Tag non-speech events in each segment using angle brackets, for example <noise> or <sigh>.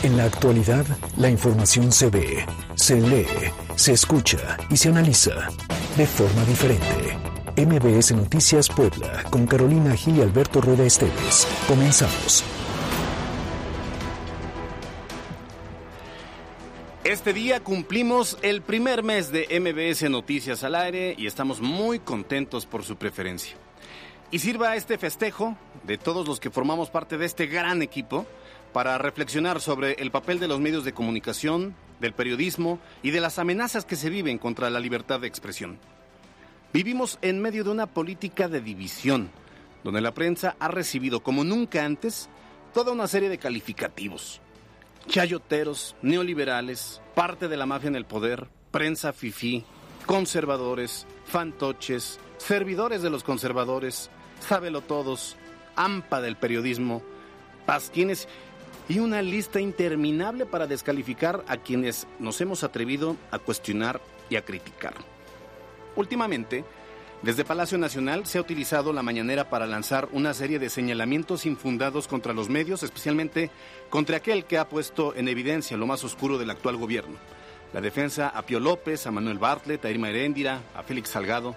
En la actualidad, la información se ve, se lee, se escucha y se analiza de forma diferente. MBS Noticias Puebla, con Carolina Gil y Alberto Rueda Esteves. Comenzamos. Este día cumplimos el primer mes de MBS Noticias al aire y estamos muy contentos por su preferencia. Y sirva este festejo de todos los que formamos parte de este gran equipo para reflexionar sobre el papel de los medios de comunicación, del periodismo y de las amenazas que se viven contra la libertad de expresión. Vivimos en medio de una política de división, donde la prensa ha recibido como nunca antes toda una serie de calificativos. Chayoteros, neoliberales, parte de la mafia en el poder, prensa fifí, conservadores, fantoches, servidores de los conservadores, sábelo todos, ampa del periodismo, pasquines y una lista interminable para descalificar a quienes nos hemos atrevido a cuestionar y a criticar. Últimamente, desde Palacio Nacional se ha utilizado la mañanera para lanzar una serie de señalamientos infundados contra los medios, especialmente contra aquel que ha puesto en evidencia lo más oscuro del actual gobierno. La defensa a Pío López, a Manuel Bartlett, a Irma Heréndira, a Félix Salgado.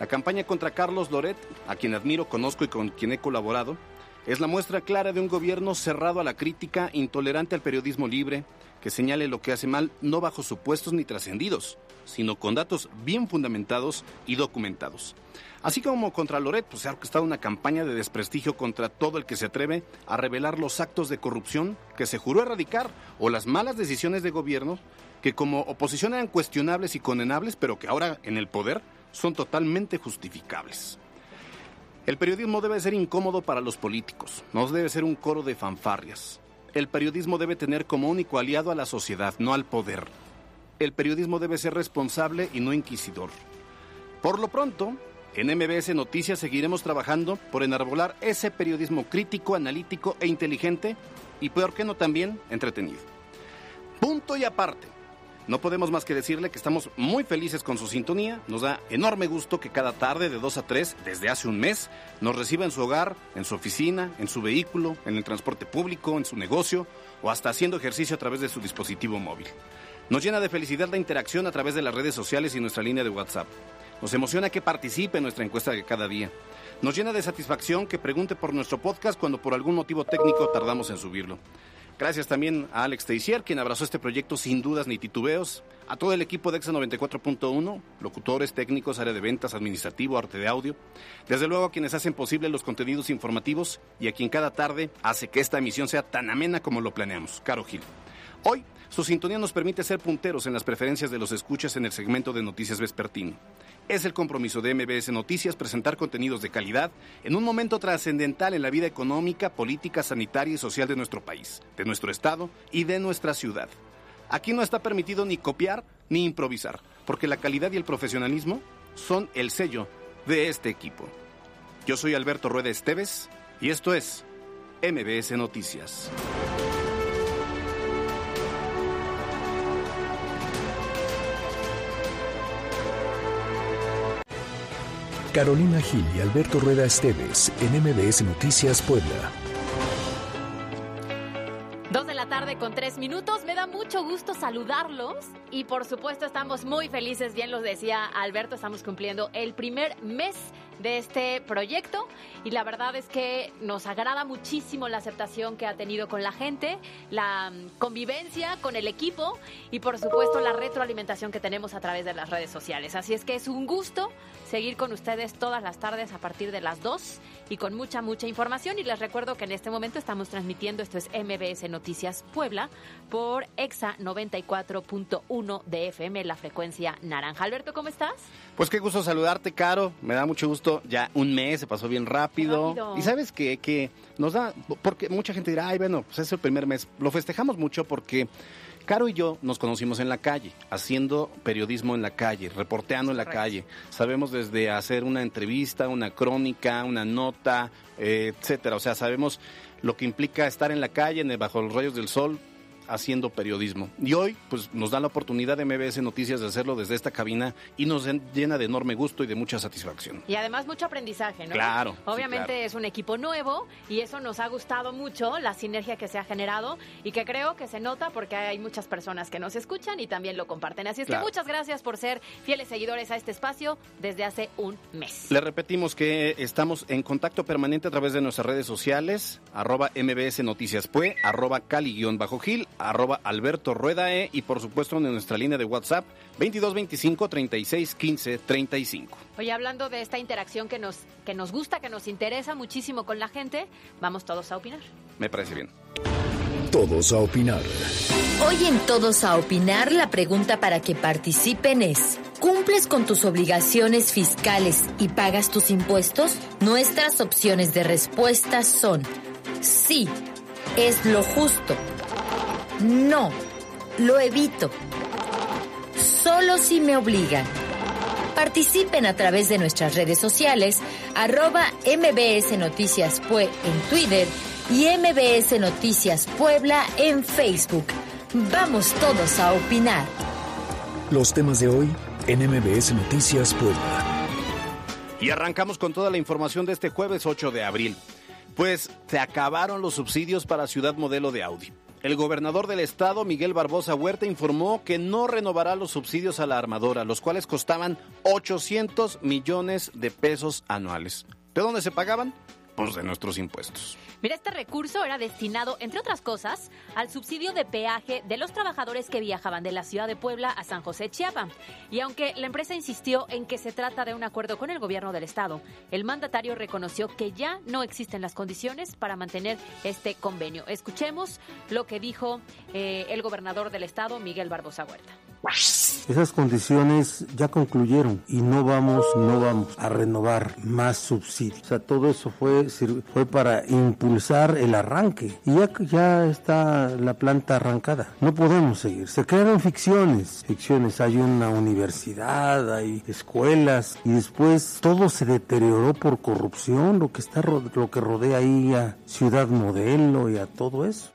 La campaña contra Carlos Loret, a quien admiro, conozco y con quien he colaborado, es la muestra clara de un gobierno cerrado a la crítica, intolerante al periodismo libre, que señale lo que hace mal no bajo supuestos ni trascendidos, sino con datos bien fundamentados y documentados. Así como contra Loret, pues se ha orquestado una campaña de desprestigio contra todo el que se atreve a revelar los actos de corrupción que se juró erradicar o las malas decisiones de gobierno que como oposición eran cuestionables y condenables, pero que ahora en el poder son totalmente justificables. El periodismo debe ser incómodo para los políticos, no debe ser un coro de fanfarrias. El periodismo debe tener como único aliado a la sociedad, no al poder. El periodismo debe ser responsable y no inquisidor. Por lo pronto, en MBS Noticias seguiremos trabajando por enarbolar ese periodismo crítico, analítico e inteligente y, peor que no, también entretenido. Punto y aparte. No podemos más que decirle que estamos muy felices con su sintonía. Nos da enorme gusto que cada tarde de 2 a 3, desde hace un mes, nos reciba en su hogar, en su oficina, en su vehículo, en el transporte público, en su negocio o hasta haciendo ejercicio a través de su dispositivo móvil. Nos llena de felicidad la interacción a través de las redes sociales y nuestra línea de WhatsApp. Nos emociona que participe en nuestra encuesta de cada día. Nos llena de satisfacción que pregunte por nuestro podcast cuando por algún motivo técnico tardamos en subirlo. Gracias también a Alex Teixier, quien abrazó este proyecto sin dudas ni titubeos. A todo el equipo de EXA 94.1, locutores, técnicos, área de ventas, administrativo, arte de audio. Desde luego a quienes hacen posible los contenidos informativos y a quien cada tarde hace que esta emisión sea tan amena como lo planeamos. Caro Gil. Hoy, su sintonía nos permite ser punteros en las preferencias de los escuchas en el segmento de Noticias Vespertino. Es el compromiso de MBS Noticias presentar contenidos de calidad en un momento trascendental en la vida económica, política, sanitaria y social de nuestro país, de nuestro estado y de nuestra ciudad. Aquí no está permitido ni copiar ni improvisar, porque la calidad y el profesionalismo son el sello de este equipo. Yo soy Alberto Rueda Esteves y esto es MBS Noticias. Carolina Gil y Alberto Rueda Esteves en MBS Noticias Puebla. Dos de la tarde con tres minutos. Me da mucho gusto saludarlos y por supuesto estamos muy felices, bien los decía Alberto, estamos cumpliendo el primer mes de este proyecto y la verdad es que nos agrada muchísimo la aceptación que ha tenido con la gente, la mm, convivencia con el equipo y por supuesto la retroalimentación que tenemos a través de las redes sociales. Así es que es un gusto seguir con ustedes todas las tardes a partir de las 2 y con mucha, mucha información. Y les recuerdo que en este momento estamos transmitiendo, esto es MBS Noticias Puebla, por EXA 94.1 de FM, la frecuencia naranja. Alberto, ¿cómo estás? Pues qué gusto saludarte, Caro. Me da mucho gusto. Ya un mes se pasó bien rápido. Rápido. Y sabes qué? que nos da, porque mucha gente dirá, ay, bueno, pues es el primer mes. Lo festejamos mucho porque Caro y yo nos conocimos en la calle, haciendo periodismo en la calle, reporteando en la calle. Sabemos desde hacer una entrevista, una crónica, una nota, eh, etcétera. O sea, sabemos lo que implica estar en la calle, en el- bajo los rayos del sol, haciendo periodismo. Y hoy, pues nos da la oportunidad de MBS Noticias de hacerlo desde esta cabina y nos llena de enorme gusto y de mucha satisfacción. Y además mucho aprendizaje, ¿no? Claro. Obviamente es un equipo nuevo y eso nos ha gustado mucho, la sinergia que se ha generado y que creo que se nota porque hay muchas personas que nos escuchan y también lo comparten. Así es que muchas gracias por ser fieles seguidores a este espacio desde hace un mes. Le repetimos que estamos en contacto permanente a través de nuestras redes sociales, arroba MBS Noticias Pue, arroba Cali-Gil, arroba Alberto Rueda E y por supuesto en nuestra línea de WhatsApp 2225 36 15 35. Oye, hablando de esta interacción que nos, que nos gusta, que nos interesa muchísimo con la gente, vamos todos a opinar. Me parece bien. Todos a opinar. Hoy en Todos a opinar, la pregunta para que participen es, ¿cumples con tus obligaciones fiscales y pagas tus impuestos? Nuestras opciones de respuesta son sí, es lo justo, no, lo evito, solo si me obligan. Participen a través de nuestras redes sociales, arroba MBS Noticias Pue en Twitter y MBS Noticias Puebla en Facebook. Vamos todos a opinar. Los temas de hoy en MBS Noticias Puebla. Y arrancamos con toda la información de este jueves 8 de abril. Pues se acabaron los subsidios para Ciudad Modelo de Audi. El gobernador del estado, Miguel Barbosa Huerta, informó que no renovará los subsidios a la armadora, los cuales costaban 800 millones de pesos anuales. ¿De dónde se pagaban? Pues de nuestros impuestos. Mira, este recurso era destinado, entre otras cosas, al subsidio de peaje de los trabajadores que viajaban de la ciudad de Puebla a San José Chiapa. Y aunque la empresa insistió en que se trata de un acuerdo con el gobierno del estado, el mandatario reconoció que ya no existen las condiciones para mantener este convenio. Escuchemos lo que dijo eh, el gobernador del estado, Miguel Barbosa Huerta. Esas condiciones ya concluyeron y no vamos, no vamos a renovar más subsidios. O sea, todo eso fue, fue para impulsar el arranque y ya, ya está la planta arrancada. No podemos seguir. Se crearon ficciones, ficciones. Hay una universidad, hay escuelas y después todo se deterioró por corrupción, lo que está lo que rodea ahí a Ciudad Modelo y a todo eso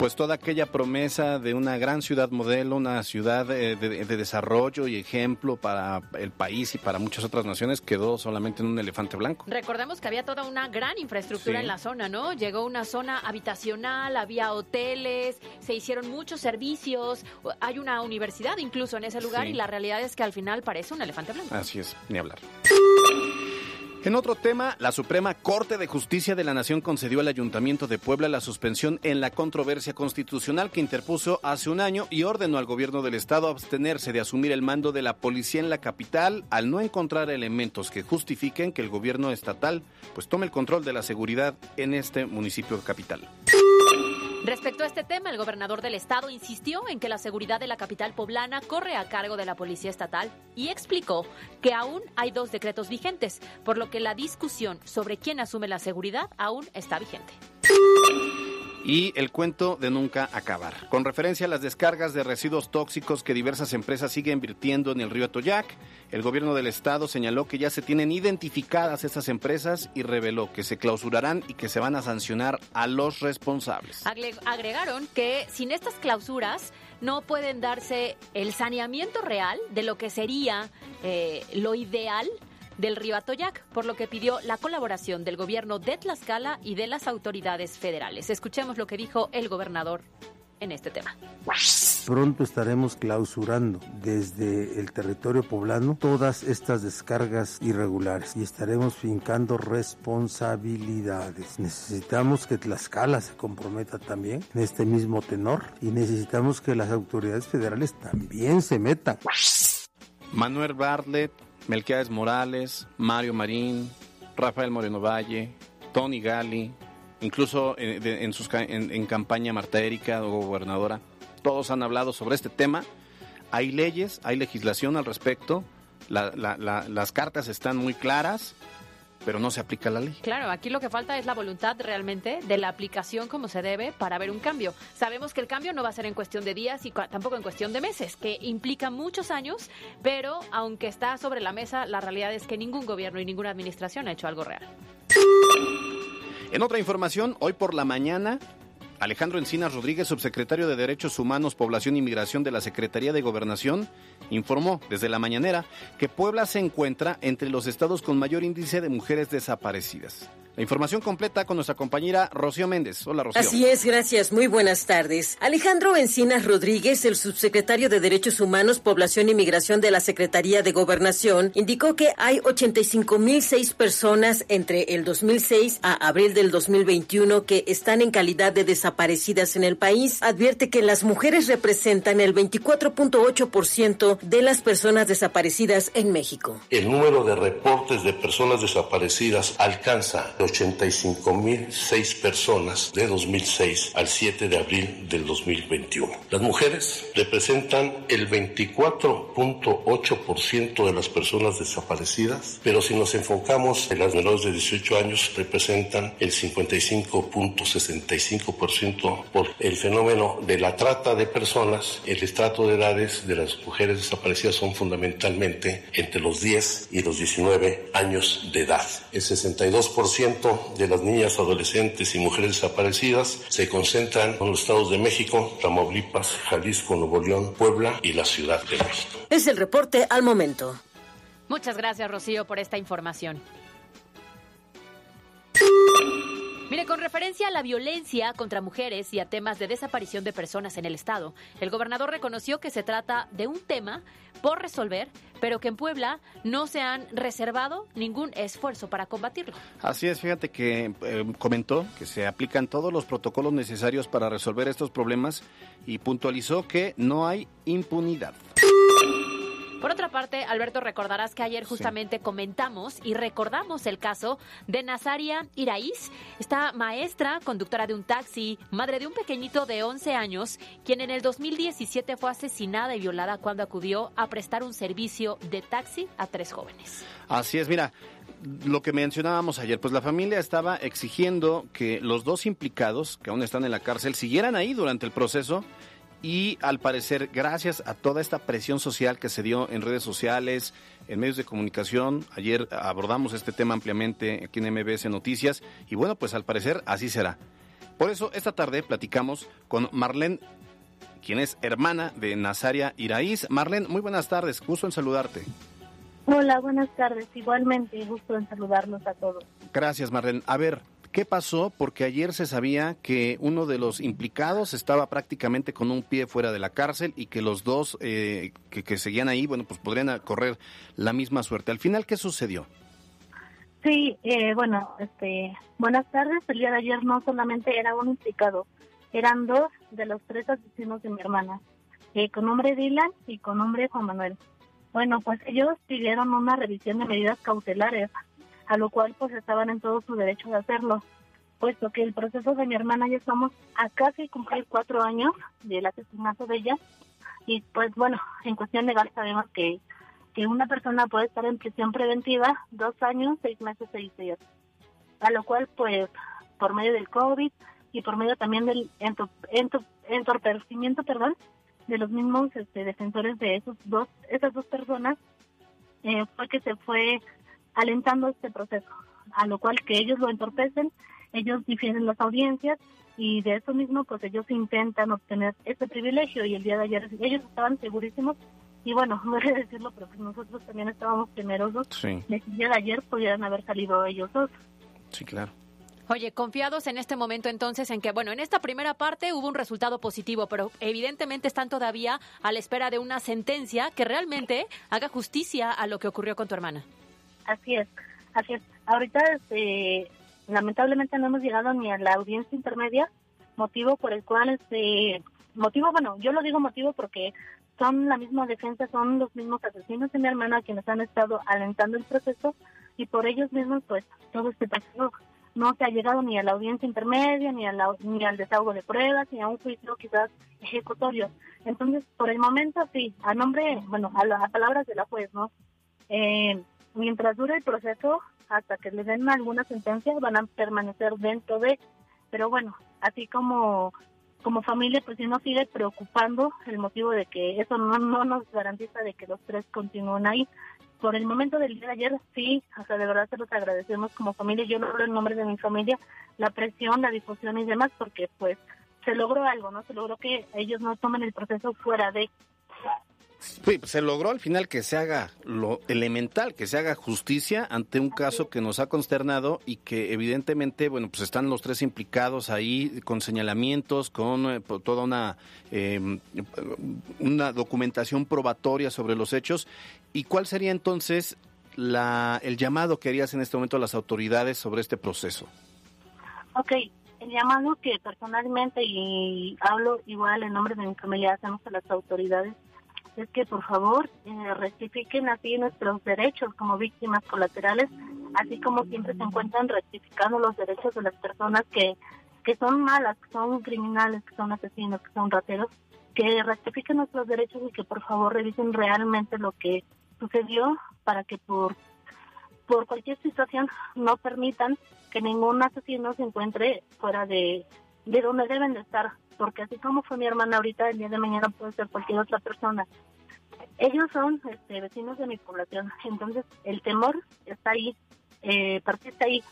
pues toda aquella promesa de una gran ciudad modelo, una ciudad eh, de, desarrollo y ejemplo para el país y para muchas otras naciones quedó solamente en un elefante blanco. Recordemos que había toda una gran infraestructura en la zona, ¿no? Llegó una zona habitacional, había hoteles, se hicieron muchos servicios, hay una universidad incluso en ese lugar y la realidad es que al final parece un elefante blanco. Así es, ni hablar. En otro tema, la Suprema Corte de Justicia de la Nación concedió al Ayuntamiento de Puebla la suspensión en la controversia constitucional que interpuso hace un año y ordenó al gobierno del estado abstenerse de asumir el mando de la policía en la capital al no encontrar elementos que justifiquen que el gobierno estatal pues tome el control de la seguridad en este municipio capital. Respecto a este tema, el gobernador del estado insistió en que la seguridad de la capital poblana corre a cargo de la Policía Estatal y explicó que aún hay dos decretos vigentes, por lo que la discusión sobre quién asume la seguridad aún está vigente y el cuento de nunca acabar. Con referencia a las descargas de residuos tóxicos que diversas empresas siguen invirtiendo en el río Atoyac, el gobierno del estado señaló que ya se tienen identificadas estas empresas y reveló que se clausurarán y que se van a sancionar a los responsables. Agregaron que sin estas clausuras no pueden darse el saneamiento real de lo que sería eh, lo ideal del río Atoyac, por lo que pidió la colaboración del gobierno de Tlaxcala y de las autoridades federales. Escuchemos lo que dijo el gobernador en este tema. Pronto estaremos clausurando desde el territorio poblano todas estas descargas irregulares y estaremos fincando responsabilidades. Necesitamos que Tlaxcala se comprometa también en este mismo tenor y necesitamos que las autoridades federales también se metan. Manuel Bartlett Melquiades Morales, Mario Marín, Rafael Moreno Valle, Tony Gali, incluso en, sus, en, campaña Marta Erika, gobernadora, todos han hablado sobre este tema. Hay leyes, hay legislación al respecto, las cartas están muy claras pero no se aplica la ley. Claro, aquí lo que falta es la voluntad realmente de la aplicación como se debe para ver un cambio. Sabemos que el cambio no va a ser en cuestión de días y tampoco en cuestión de meses, que implica muchos años, pero aunque está sobre la mesa, la realidad es que ningún gobierno y ninguna administración ha hecho algo real. En otra información, hoy por la mañana Alejandro Encinas Rodríguez, subsecretario de Derechos Humanos, Población y Migración de la Secretaría de Gobernación, informó desde la mañanera que Puebla se encuentra entre los estados con mayor índice de mujeres desaparecidas. La información completa con nuestra compañera Rocío Méndez. Hola, Rocío. Así es, gracias. Muy buenas tardes. Alejandro Encinas Rodríguez, el subsecretario de Derechos Humanos, Población y Migración de la Secretaría de Gobernación, indicó que hay 85.006 personas entre el 2006 a abril del 2021 que están en calidad de desaparecidas en el país. Advierte que las mujeres representan el 24.8% de las personas desaparecidas en México. El número de reportes de personas desaparecidas alcanza 85.006 personas de 2006 al 7 de abril del 2021. Las mujeres representan el 24.8% de las personas desaparecidas, pero si nos enfocamos en las menores de 18 años, representan el 55.65% por el fenómeno de la trata de personas. El estrato de edades de las mujeres desaparecidas son fundamentalmente entre los 10 y los 19 años de edad. El 62% de las niñas, adolescentes y mujeres desaparecidas se concentran en los estados de México, Tamaulipas, Jalisco, Nuevo León, Puebla y la Ciudad de México. Es el reporte al momento. Muchas gracias, Rocío, por esta información. Mire, con referencia a la violencia contra mujeres y a temas de desaparición de personas en el Estado, el gobernador reconoció que se trata de un tema por resolver, pero que en Puebla no se han reservado ningún esfuerzo para combatirlo. Así es, fíjate que eh, comentó que se aplican todos los protocolos necesarios para resolver estos problemas y puntualizó que no hay impunidad. Por otra parte, Alberto, recordarás que ayer justamente comentamos y recordamos el caso de Nazaria Iraíz, esta maestra, conductora de un taxi, madre de un pequeñito de 11 años, quien en el 2017 fue asesinada y violada cuando acudió a prestar un servicio de taxi a tres jóvenes. Así es, mira, lo que mencionábamos ayer, pues la familia estaba exigiendo que los dos implicados, que aún están en la cárcel, siguieran ahí durante el proceso y al parecer, gracias a toda esta presión social que se dio en redes sociales, en medios de comunicación, ayer abordamos este tema ampliamente aquí en MBS Noticias y bueno, pues al parecer así será. Por eso esta tarde platicamos con Marlene, quien es hermana de Nazaria Iraíz. Marlene, muy buenas tardes, gusto en saludarte. Hola, buenas tardes, igualmente gusto en saludarlos a todos. Gracias, Marlene. A ver, ¿Qué pasó? Porque ayer se sabía que uno de los implicados estaba prácticamente con un pie fuera de la cárcel y que los dos eh, que, seguían ahí, bueno, pues podrían correr la misma suerte. Al final, ¿qué sucedió? Sí, eh, bueno, este, buenas tardes. El día de ayer no solamente era un implicado, eran dos de los tres asesinos de mi hermana, eh, con nombre Dylan y con nombre Juan Manuel. Bueno, pues ellos pidieron una revisión de medidas cautelares a lo cual pues estaban en todo su derecho de hacerlo, puesto que el proceso de mi hermana ya estamos a casi cumplir cuatro años del asesinato de ella. Y pues bueno, en cuestión legal sabemos que, que una persona puede estar en prisión preventiva dos años, seis meses, seis días, a lo cual pues por medio del COVID y por medio también del entorpecimiento, perdón, de los mismos este, defensores de esos dos, esas dos personas, eh, fue que se fue alentando este proceso, a lo cual que ellos lo entorpecen, ellos difieren las audiencias y de eso mismo pues ellos intentan obtener este privilegio y el día de ayer ellos estaban segurísimos y bueno, <laughs> no voy decirlo, pero pues nosotros también estábamos temerosos sí. de que el día de ayer pudieran haber salido ellos dos. Sí, claro. Oye, confiados en este momento entonces en que, bueno, en esta primera parte hubo un resultado positivo, pero evidentemente están todavía a la espera de una sentencia que realmente haga justicia a lo que ocurrió con tu hermana. Así es, así es. Ahorita, este, lamentablemente no hemos llegado ni a la audiencia intermedia, motivo por el cual, este, motivo, bueno, yo lo digo motivo porque son la misma defensa, son los mismos asesinos de mi hermana quienes han estado alentando el proceso y por ellos mismos, pues, todo este proceso no se ha llegado ni a la audiencia intermedia, ni, a la, ni al desahogo de pruebas, ni a un juicio quizás ejecutorio. Entonces, por el momento, sí, a nombre, bueno, a, las palabras de la juez, ¿no? Eh, mientras dure el proceso, hasta que le den alguna sentencia, van a permanecer dentro de, pero bueno, así como como familia, pues sí nos sigue preocupando el motivo de que eso no, no nos garantiza de que los tres continúen ahí. Por el momento del día de ayer, sí, o sea, de verdad se los agradecemos como familia. Yo hablo en nombre de mi familia, la presión, la difusión y demás, porque pues se logró algo, ¿no? Se logró que ellos no tomen el proceso fuera de pues, se logró al final que se haga lo elemental, que se haga justicia ante un caso que nos ha consternado y que evidentemente, bueno, pues están los tres implicados ahí con señalamientos, con eh, toda una, em, una documentación probatoria sobre los hechos. ¿Y cuál sería entonces la, el llamado que harías en este momento a las autoridades sobre este proceso? Ok, el llamado que personalmente, y hablo igual en nombre de mi familia, hacemos a las autoridades, es que por favor eh, rectifiquen así nuestros derechos como víctimas colaterales, así como siempre se encuentran rectificando los derechos de las personas que, que son malas, que son criminales, que son asesinos, que son rateros, que rectifiquen nuestros derechos y que por favor revisen realmente lo que sucedió para que por por cualquier situación no permitan que ningún asesino se encuentre fuera de, de donde deben de estar, porque así como fue mi hermana ahorita, el día de mañana puede ser cualquier otra persona. Ellos son este, vecinos de mi población, entonces el temor está ahí, eh, está ahí,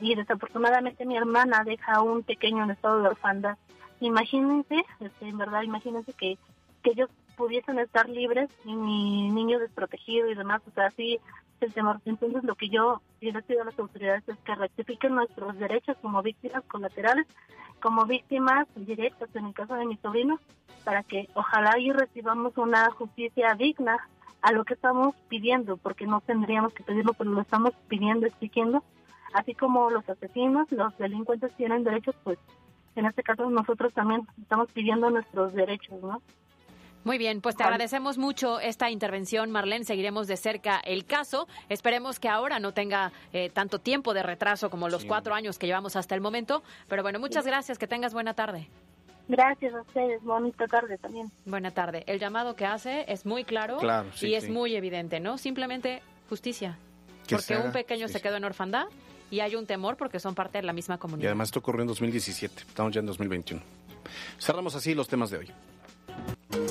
y desafortunadamente mi hermana deja un pequeño en estado de orfandad. Imagínense, este, en verdad, imagínense que, que ellos pudiesen estar libres y mi niño desprotegido y demás, o sea, así el temor. Entonces, lo que yo les pido a las autoridades es que rectifiquen nuestros derechos como víctimas colaterales, como víctimas directas, en el caso de mi sobrino, para que ojalá y recibamos una justicia digna a lo que estamos pidiendo, porque no tendríamos que pedirlo, pero lo estamos pidiendo, exigiendo, así como los asesinos, los delincuentes tienen derechos, pues en este caso nosotros también estamos pidiendo nuestros derechos, ¿no? Muy bien, pues te agradecemos mucho esta intervención, Marlene. Seguiremos de cerca el caso. Esperemos que ahora no tenga eh, tanto tiempo de retraso como los cuatro años que llevamos hasta el momento. Pero bueno, muchas gracias. Que tengas buena tarde. Gracias a ustedes. Bonita tarde también. Buena tarde. El llamado que hace es muy claro, y es muy evidente, ¿no? Simplemente justicia. porque un pequeño se quedó en orfandad y hay un temor porque son parte de la misma comunidad. Y además esto ocurrió en 2017. Estamos ya en 2021. Cerramos así los temas de hoy.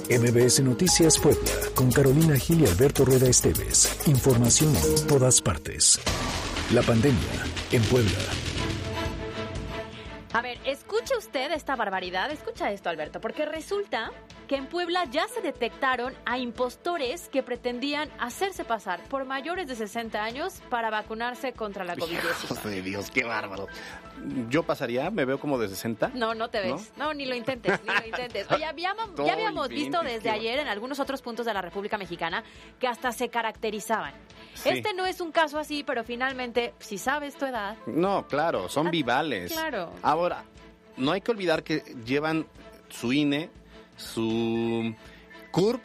MBS Noticias Puebla, con Carolina Gil y Alberto Rueda Esteves. Información en todas partes. La pandemia en Puebla. A ver, escuche usted esta barbaridad, escucha esto Alberto, porque resulta que en Puebla ya se detectaron a impostores que pretendían hacerse pasar por mayores de 60 años para vacunarse contra la COVID-19. Dios, qué bárbaro. Yo pasaría, me veo como de 60. No, no te ves. No, ni lo intentes, ni lo intentes. Oye, habíamos, ya habíamos visto desde ayer en algunos otros puntos de la República Mexicana que hasta se caracterizaban. Este no es un caso así, pero finalmente, si sabes tu edad. No, claro, son ah, vivales. Claro. Ahora, no hay que olvidar que llevan su INE, su CURP,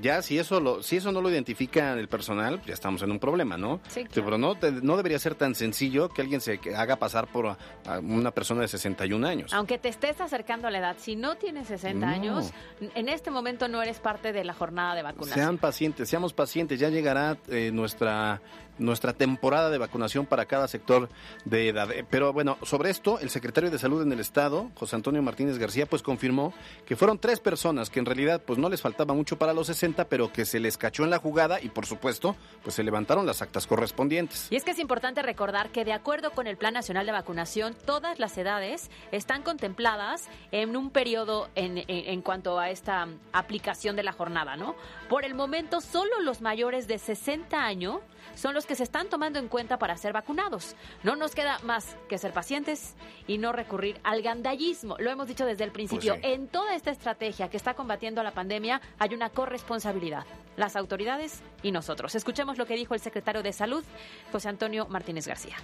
ya si eso lo, si eso no lo identifica el personal, ya estamos en un problema, ¿no? Sí, Pero no, no debería ser tan sencillo que alguien se haga pasar por una persona de 61 años. Aunque te estés acercando a la edad, si no tienes 60 años, en este momento no eres parte de la jornada de vacunación. Sean pacientes, seamos pacientes, ya llegará eh, nuestra nuestra temporada de vacunación para cada sector de edad. Eh, pero bueno, sobre esto, el secretario de Salud en el Estado, José Antonio Martínez García, pues confirmó que fueron tres personas que en realidad pues no les faltaba mucho para los 60, pero que se les cachó en la jugada y por supuesto, pues se levantaron las actas correspondientes. Y es que es importante recordar que de acuerdo con el Plan Nacional de Vacunación, todas las edades están contempladas en un periodo en, en cuanto a esta aplicación de la jornada, ¿no? Por el momento, solo los mayores de 60 años son los que se están tomando en cuenta para ser vacunados. No nos queda más que ser pacientes y no recurrir al gandallismo. Lo hemos dicho desde el principio. Pues en toda esta estrategia que está combatiendo la pandemia hay una corresponsabilidad. Las autoridades y nosotros. Escuchemos lo que dijo el secretario de Salud, José Antonio Martínez García.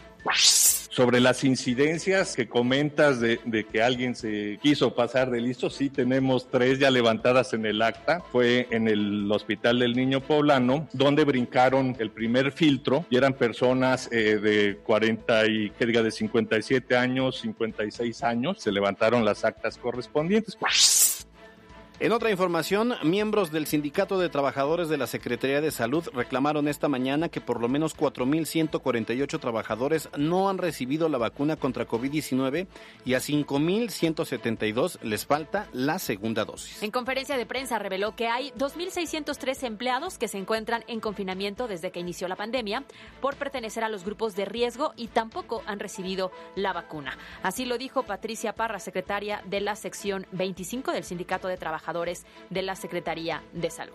Sobre las incidencias que comentas de, que alguien se quiso pasar de listo, sí tenemos tres ya levantadas en el acta. Fue en el Hospital del Niño Poblano, donde brincaron el primer filtro y eran personas eh, de 40 y, que diga, de 57 años, 56 años. Se levantaron las actas correspondientes. En otra información, miembros del Sindicato de Trabajadores de la Secretaría de Salud reclamaron esta mañana que por lo menos 4.148 trabajadores no han recibido la vacuna contra COVID-19 y a 5.172 les falta la segunda dosis. En conferencia de prensa reveló que hay 2.603 empleados que se encuentran en confinamiento desde que inició la pandemia por pertenecer a los grupos de riesgo y tampoco han recibido la vacuna. Así lo dijo Patricia Parra, secretaria de la sección 25 del Sindicato de Trabajadores de la Secretaría de Salud.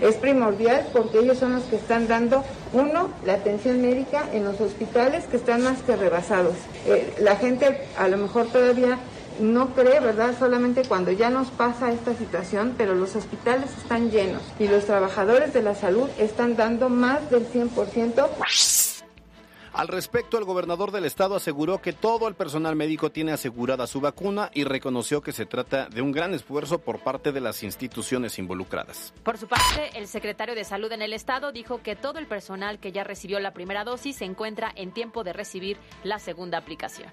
Es primordial porque ellos son los que están dando, uno, la atención médica en los hospitales que están más que rebasados. Eh, la gente a lo mejor todavía no cree, ¿verdad? Solamente cuando ya nos pasa esta situación, pero los hospitales están llenos y los trabajadores de la salud están dando más del 100%. Al respecto, el gobernador del estado aseguró que todo el personal médico tiene asegurada su vacuna y reconoció que se trata de un gran esfuerzo por parte de las instituciones involucradas. Por su parte, el secretario de Salud en el estado dijo que todo el personal que ya recibió la primera dosis se encuentra en tiempo de recibir la segunda aplicación.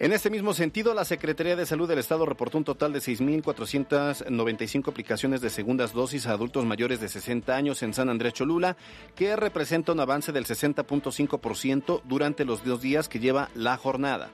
En este mismo sentido, la Secretaría de Salud del Estado reportó un total de 6.495 aplicaciones de segundas dosis a adultos mayores de 60 años en San Andrés Cholula, que representa un avance del 60.5% durante los dos días que lleva la jornada.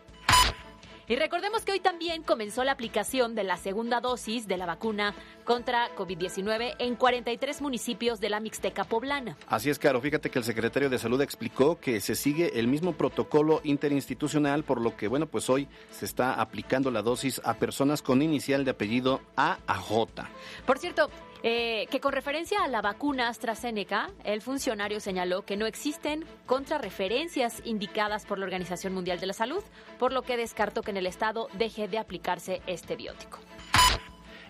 Y recordemos que hoy también comenzó la aplicación de la segunda dosis de la vacuna contra COVID-19 en 43 municipios de la Mixteca poblana. Así es, Caro. Fíjate que el secretario de Salud explicó que se sigue el mismo protocolo interinstitucional, por lo que, bueno, pues hoy se está aplicando la dosis a personas con inicial de apellido A a J. Por cierto, eh, que con referencia a la vacuna AstraZeneca, el funcionario señaló que no existen contrarreferencias indicadas por la Organización Mundial de la Salud, por lo que descartó que en el Estado deje de aplicarse este biótico.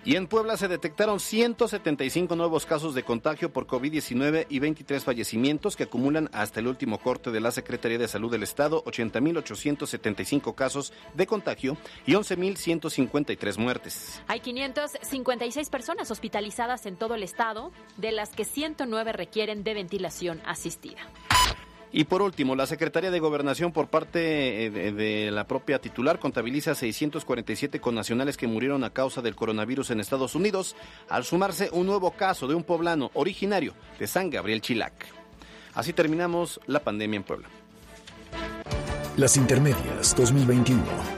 Y en Puebla se detectaron 175 nuevos casos de contagio por COVID-19 y 23 fallecimientos que acumulan hasta el último corte de la Secretaría de Salud del Estado 80.875 casos de contagio y 11.153 muertes. Hay 556 personas hospitalizadas en todo el estado, de las que 109 requieren de ventilación asistida. Y por último, la Secretaría de Gobernación por parte eh, de, la propia titular contabiliza 647 connacionales que murieron a causa del coronavirus en Estados Unidos, al sumarse un nuevo caso de un poblano originario de San Gabriel Chilac. Así terminamos la pandemia en Puebla. Las Intermedias 2021.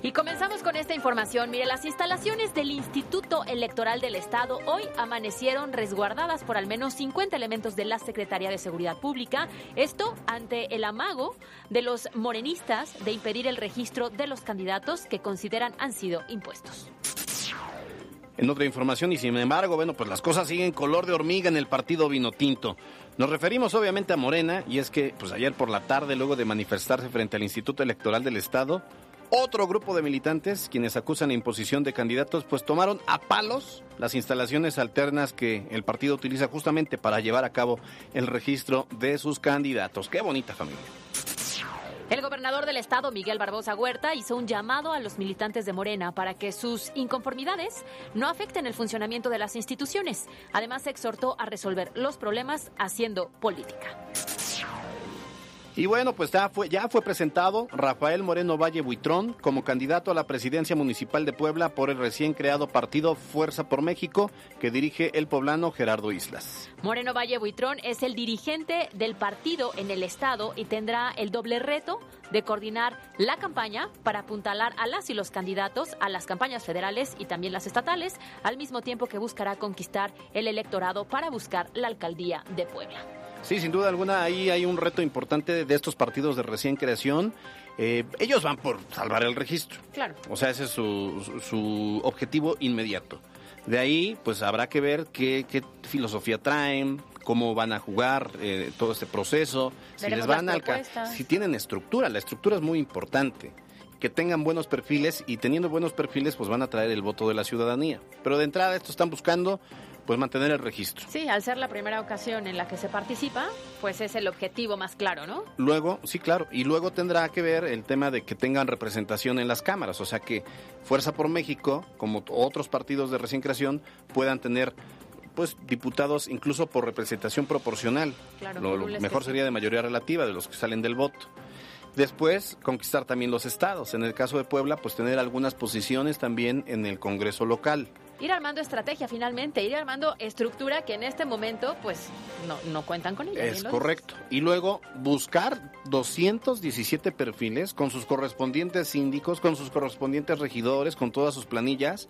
Y comenzamos con esta información. Mire, las instalaciones del Instituto Electoral del Estado hoy amanecieron resguardadas por al menos 50 elementos de la Secretaría de Seguridad Pública. Esto ante el amago de los morenistas de impedir el registro de los candidatos que consideran han sido impuestos. En otra información, y sin embargo, bueno, pues las cosas siguen color de hormiga en el partido Vinotinto. Nos referimos obviamente a Morena, y es que pues ayer por la tarde, luego de manifestarse frente al Instituto Electoral del Estado, otro grupo de militantes, quienes acusan imposición de candidatos, pues tomaron a palos las instalaciones alternas que el partido utiliza justamente para llevar a cabo el registro de sus candidatos. Qué bonita familia. El gobernador del estado, Miguel Barbosa Huerta, hizo un llamado a los militantes de Morena para que sus inconformidades no afecten el funcionamiento de las instituciones. Además, exhortó a resolver los problemas haciendo política. Y bueno, pues ya fue, presentado Rafael Moreno Valle Buitrón como candidato a la presidencia municipal de Puebla por el recién creado partido Fuerza por México que dirige el poblano Gerardo Islas. Moreno Valle Buitrón es el dirigente del partido en el estado y tendrá el doble reto de coordinar la campaña para apuntalar a las y los candidatos a las campañas federales y también las estatales, al mismo tiempo que buscará conquistar el electorado para buscar la alcaldía de Puebla. Sí, sin duda alguna, ahí hay un reto importante de estos partidos de recién creación. Eh, ellos van por salvar el registro. Claro. O sea, ese es su, su objetivo inmediato. De ahí, pues habrá que ver qué, qué filosofía traen, cómo van a jugar eh, todo este proceso, si les van a si tienen estructura. La estructura es muy importante que tengan buenos perfiles y teniendo buenos perfiles pues van a traer el voto de la ciudadanía. Pero de entrada esto están buscando pues mantener el registro. Sí, al ser la primera ocasión en la que se participa, pues es el objetivo más claro, ¿no? Luego, sí, claro, y luego tendrá que ver el tema de que tengan representación en las cámaras, o sea que Fuerza por México, como otros partidos de recién creación, puedan tener pues diputados incluso por representación proporcional. Claro, lo, lo mejor sería de mayoría relativa de los que salen del voto. después conquistar también los estados. En el caso de Puebla, pues tener algunas posiciones también en el Congreso local. Ir armando estrategia finalmente, ir armando estructura que en este momento pues no, no cuentan con ella. Es correcto. Y luego buscar 217 perfiles con sus correspondientes síndicos, con sus correspondientes regidores, con todas sus planillas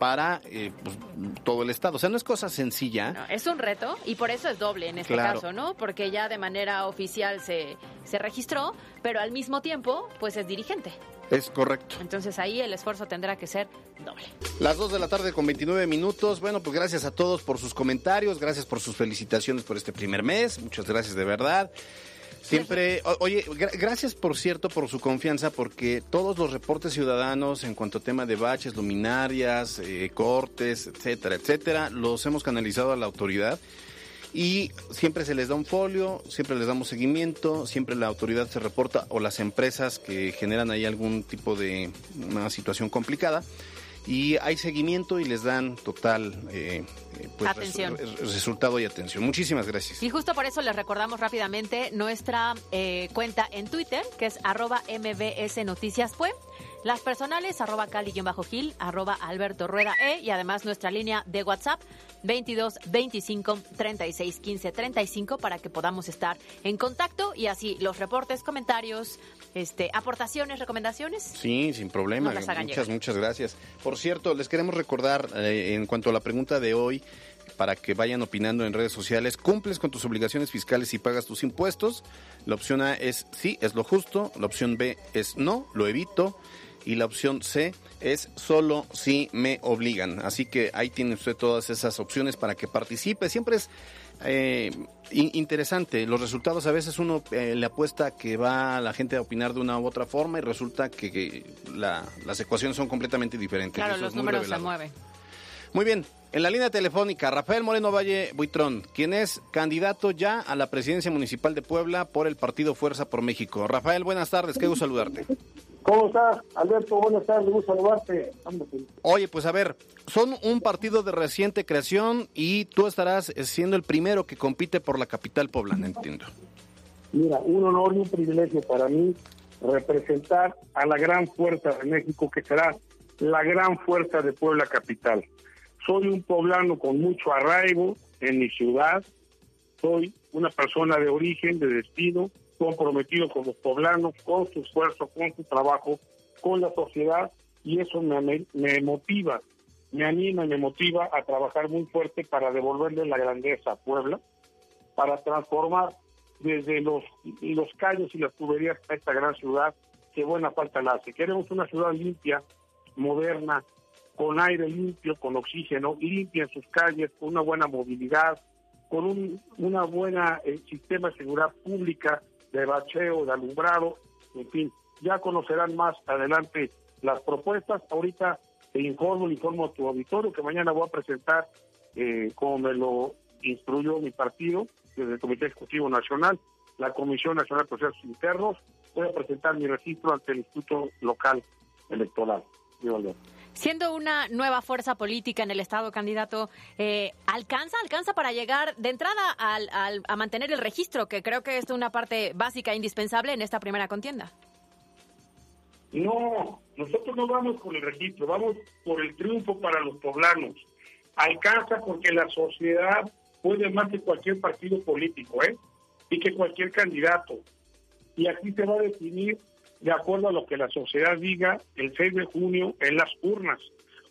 para eh, pues, todo el Estado. O sea, no es cosa sencilla. es un reto y por eso es doble en este caso, ¿no? Porque ya de manera oficial se, se registró, pero al mismo tiempo, pues es dirigente. Es correcto. Entonces ahí el esfuerzo tendrá que ser doble. Las 2 de la tarde con 29 minutos. Bueno, pues gracias a todos por sus comentarios, gracias por sus felicitaciones por este primer mes. Muchas gracias de verdad. Siempre, oye, gracias por cierto por su confianza, porque todos los reportes ciudadanos en cuanto a tema de baches, luminarias, eh, cortes, etcétera, etcétera, los hemos canalizado a la autoridad y siempre se les da un folio, siempre les damos seguimiento, siempre la autoridad se reporta o las empresas que generan ahí algún tipo de una situación complicada y hay seguimiento y les dan total eh, eh, pues, atención. resultado y atención. Muchísimas gracias. Y justo por eso les recordamos rápidamente nuestra eh, cuenta en Twitter, que es arroba mbs noticias las personales, arroba cali-gil, arroba alberto rueda e, y además nuestra línea de WhatsApp, 22 25 36 15 35 para que podamos estar en contacto y así los reportes, comentarios, este, aportaciones, recomendaciones. Sí, sin problema. Muchas, muchas gracias. Por cierto, les queremos recordar eh, en cuanto a la pregunta de hoy para que vayan opinando en redes sociales. ¿Cumples con tus obligaciones fiscales y pagas tus impuestos? La opción A es sí, es lo justo. La opción B es no, lo evito y la opción C es solo si me obligan. Así que ahí tiene usted todas esas opciones para que participe. Siempre es eh, interesante. Los resultados a veces uno eh, le apuesta que va la gente a opinar de una u otra forma y resulta que, las ecuaciones son completamente diferentes. Claro, los números se mueven. Muy bien, en la línea telefónica, Rafael Moreno Valle Buitrón, quien es candidato ya a la presidencia municipal de Puebla por el partido Fuerza por México. Rafael, buenas tardes, qué gusto saludarte. ¿Cómo estás, Alberto? Buenas tardes, gusto saludarte. Oye, pues a ver, son un partido de reciente creación y tú estarás siendo el primero que compite por la capital poblana, entiendo. Mira, un honor y un privilegio para mí representar a la gran fuerza de México que será la gran fuerza de Puebla Capital. Soy un poblano con mucho arraigo en mi ciudad, soy una persona de origen, de destino, comprometido con los poblanos, con su esfuerzo, con su trabajo, con la sociedad, y eso me, me motiva, me anima y me motiva a trabajar muy fuerte para devolverle la grandeza a Puebla, para transformar desde los, los calles y las tuberías a esta gran ciudad que buena falta la hace. Queremos una ciudad limpia, moderna, con aire limpio, con oxígeno, limpia en sus calles, con una buena movilidad, con un una buena eh, sistema de seguridad pública de bacheo, de alumbrado, en fin, ya conocerán más adelante las propuestas. Ahorita te informo, le informo a tu auditorio que mañana voy a presentar, eh, como me lo instruyó mi partido, desde el Comité Ejecutivo Nacional, la Comisión Nacional de Procesos Internos, voy a presentar mi registro ante el Instituto Local Electoral. Siendo una nueva fuerza política en el Estado, candidato, eh, ¿alcanza, alcanza para llegar de entrada al, a mantener el registro, que creo que es una parte básica e indispensable en esta primera contienda? No, nosotros no vamos por el registro, vamos por el triunfo para los poblanos. Alcanza porque la sociedad puede más que cualquier partido político, ¿eh? Y que cualquier candidato. Y aquí se va a definir de acuerdo a lo que la sociedad diga el 6 de junio en las urnas.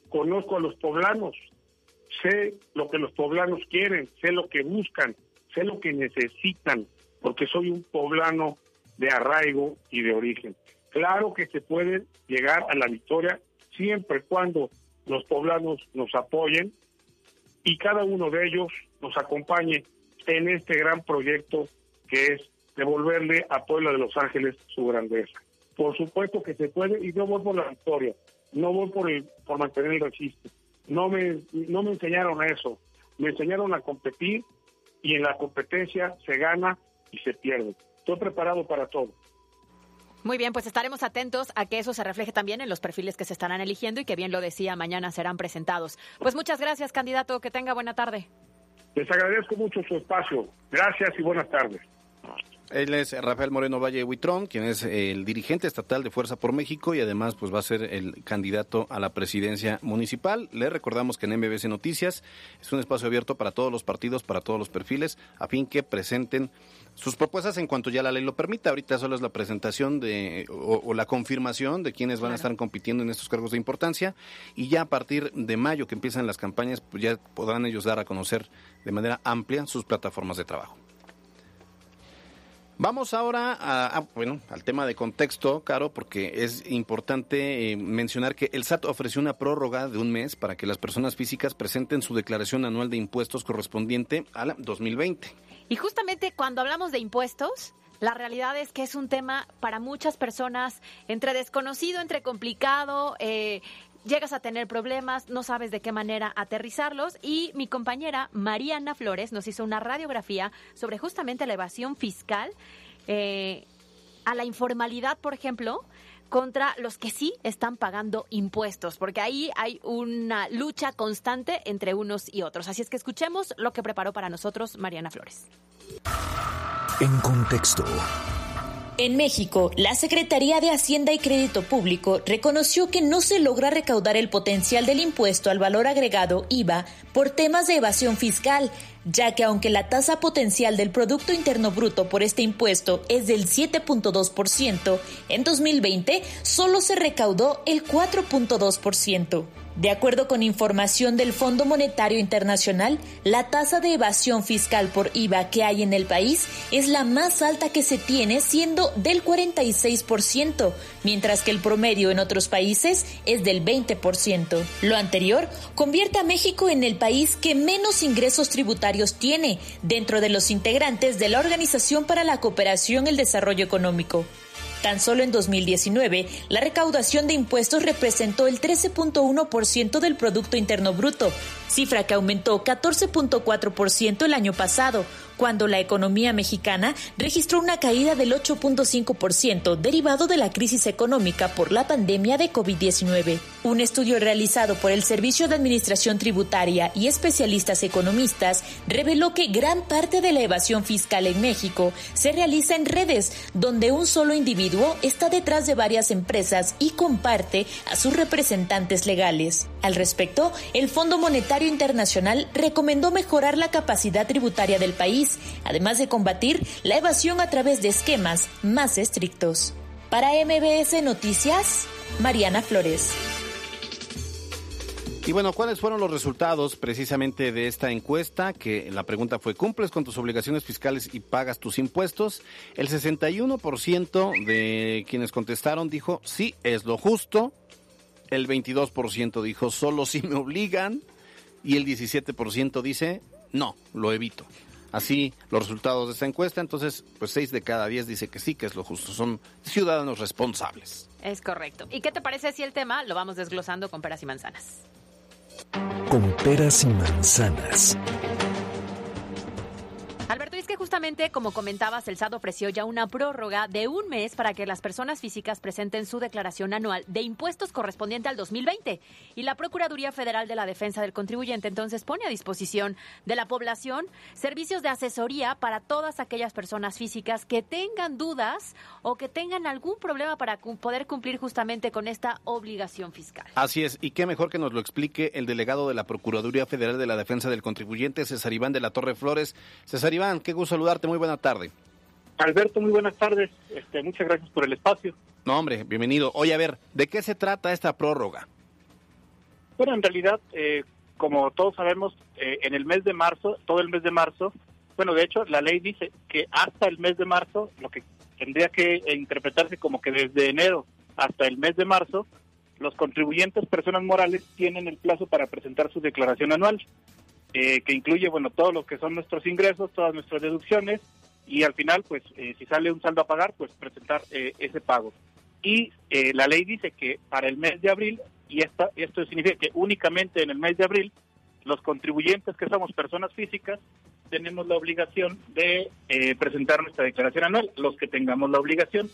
Conozco a los poblanos, sé lo que los poblanos quieren, sé lo que buscan, sé lo que necesitan, porque soy un poblano de arraigo y de origen. Claro que se puede llegar a la victoria siempre cuando los poblanos nos apoyen y cada uno de ellos nos acompañe en este gran proyecto que es devolverle a Puebla de Los Ángeles su grandeza. Por supuesto que se puede y no voy por la victoria, no voy por, por mantener el registro. No me, no me enseñaron a eso, me enseñaron a competir y en la competencia se gana y se pierde. Estoy preparado para todo. Muy bien, pues estaremos atentos a que eso se refleje también en los perfiles que se estarán eligiendo y que bien lo decía, mañana serán presentados. Pues muchas gracias, candidato, que tenga buena tarde. Les agradezco mucho su espacio. Gracias y buenas tardes. Él es Rafael Moreno Valle Huitrón, quien es el dirigente estatal de Fuerza por México y además pues va a ser el candidato a la presidencia municipal. Le recordamos que en MBC Noticias es un espacio abierto para todos los partidos, para todos los perfiles, a fin que presenten sus propuestas en cuanto ya la ley lo permita. Ahorita solo es la presentación de o, la confirmación de quienes van a estar compitiendo en estos cargos de importancia y ya a partir de mayo que empiezan las campañas, pues ya podrán ellos dar a conocer de manera amplia sus plataformas de trabajo. Vamos ahora a, bueno, al tema de contexto, Caro, porque es importante eh, mencionar que el SAT ofreció una prórroga de un mes para que las personas físicas presenten su declaración anual de impuestos correspondiente al 2020. Y justamente cuando hablamos de impuestos, la realidad es que es un tema para muchas personas entre desconocido, entre complicado, eh, llegas a tener problemas, no sabes de qué manera aterrizarlos y mi compañera Mariana Flores nos hizo una radiografía sobre justamente la evasión fiscal eh, a la informalidad, por ejemplo, contra los que sí están pagando impuestos, porque ahí hay una lucha constante entre unos y otros. Así es que escuchemos lo que preparó para nosotros Mariana Flores. En contexto. En México, la Secretaría de Hacienda y Crédito Público reconoció que no se logra recaudar el potencial del impuesto al valor agregado IVA por temas de evasión fiscal, ya que aunque la tasa potencial del Producto Interno Bruto por este impuesto es del 7.2%, en 2020 solo se recaudó el 4.2%. De acuerdo con información del Fondo Monetario Internacional, la tasa de evasión fiscal por IVA que hay en el país es la más alta que se tiene, siendo del 46%, mientras que el promedio en otros países es del 20%. Lo anterior convierte a México en el país que menos ingresos tributarios tiene dentro de los integrantes de la Organización para la Cooperación y el Desarrollo Económico. Tan solo en 2019, la recaudación de impuestos representó el 13.1% del Producto Interno Bruto, cifra que aumentó 14.4% el año pasado, cuando la economía mexicana registró una caída del 8.5% derivado de la crisis económica por la pandemia de COVID-19. Un estudio realizado por el Servicio de Administración Tributaria y especialistas economistas reveló que gran parte de la evasión fiscal en México se realiza en redes, donde un solo individuo está detrás de varias empresas y comparte a sus representantes legales. Al respecto, el Fondo Monetario Internacional recomendó mejorar la capacidad tributaria del país, además de combatir la evasión a través de esquemas más estrictos. Para MBS Noticias, Mariana Flores. Y bueno, ¿cuáles fueron los resultados precisamente de esta encuesta? Que la pregunta fue, ¿cumples con tus obligaciones fiscales y pagas tus impuestos? El 61% de quienes contestaron dijo, sí, es lo justo. El 22% dijo, solo si me obligan y el 17% dice no, lo evito. Así los resultados de esta encuesta, entonces pues 6 de cada 10 dice que sí, que es lo justo, son ciudadanos responsables. Es correcto. ¿Y qué te parece si el tema lo vamos desglosando con peras y manzanas? Con peras y manzanas. Alberto, es que justamente, como comentabas, el SAT ofreció ya una prórroga de un mes para que las personas físicas presenten su declaración anual de impuestos correspondiente al 2020. Y la Procuraduría Federal de la Defensa del Contribuyente entonces pone a disposición de la población servicios de asesoría para todas aquellas personas físicas que tengan dudas o que tengan algún problema para poder cumplir justamente con esta obligación fiscal. Así es, y qué mejor que nos lo explique el delegado de la Procuraduría Federal de la Defensa del Contribuyente, César Iván de la Torre Flores. César Iván, qué gusto saludarte, muy buena tarde. Alberto, muy buenas tardes. Este, muchas gracias por el espacio. No, hombre, bienvenido. Oye, a ver, ¿de qué se trata esta prórroga? Bueno, en realidad, eh, como todos sabemos, eh, en el mes de marzo, todo el mes de marzo, bueno, de hecho, la ley dice que hasta el mes de marzo, lo que tendría que interpretarse como que desde enero hasta el mes de marzo, los contribuyentes, personas morales, tienen el plazo para presentar su declaración anual. Eh, que incluye, bueno, todo lo que son nuestros ingresos, todas nuestras deducciones y al final, pues, eh, si sale un saldo a pagar, pues presentar eh, ese pago. Y la ley dice que para el mes de abril, y esta, esto significa que únicamente en el mes de abril, los contribuyentes que somos personas físicas tenemos la obligación de presentar nuestra declaración anual, los que tengamos la obligación.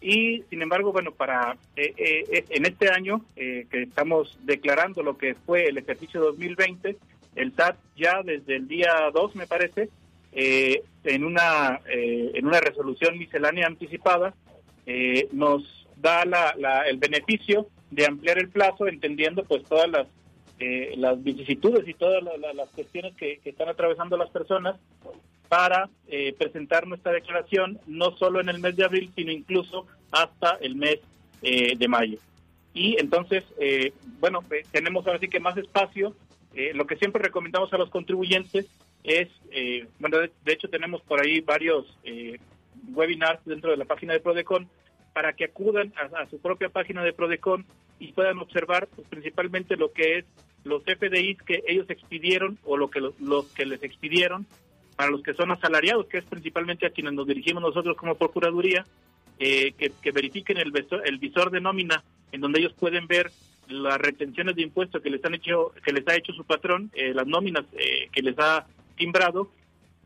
Y sin embargo, bueno, para en este año que estamos declarando lo que fue el ejercicio 2020, el SAT ya desde el día 2, me parece, eh, en una eh, en una resolución miscelánea anticipada nos da la, el beneficio de ampliar el plazo entendiendo pues todas las las vicisitudes y todas las cuestiones que, están atravesando las personas para presentar nuestra declaración no solo en el mes de abril sino incluso hasta el mes de mayo. Y entonces bueno tenemos ahora sí que más espacio lo que siempre recomendamos a los contribuyentes es, eh, bueno, de, hecho tenemos por ahí varios eh, webinars dentro de la página de Prodecon para que acudan a, su propia página de Prodecon y puedan observar pues, principalmente lo que es los FDIs que ellos expidieron o lo que los, que les expidieron para los que son asalariados, que es principalmente a quienes nos dirigimos nosotros como Procuraduría, eh, que, verifiquen el visor de nómina en donde ellos pueden ver las retenciones de impuestos que les han hecho que les ha hecho su patrón, las nóminas que les ha timbrado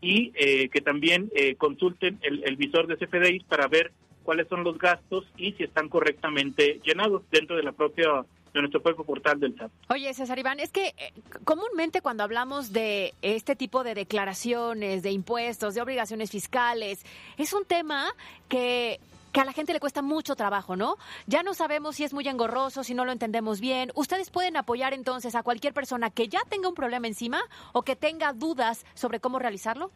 y eh, que también eh, consulten el, visor de CFDI para ver cuáles son los gastos y si están correctamente llenados dentro de la propia de nuestro propio portal del SAT. Oye, César Iván, es que eh, comúnmente cuando hablamos de este tipo de declaraciones, de impuestos, de obligaciones fiscales, es un tema que que a la gente le cuesta mucho trabajo, ¿no? Ya no sabemos si es muy engorroso, si no lo entendemos bien. Ustedes pueden apoyar entonces a cualquier persona que ya tenga un problema encima o que tenga dudas sobre cómo realizarlo.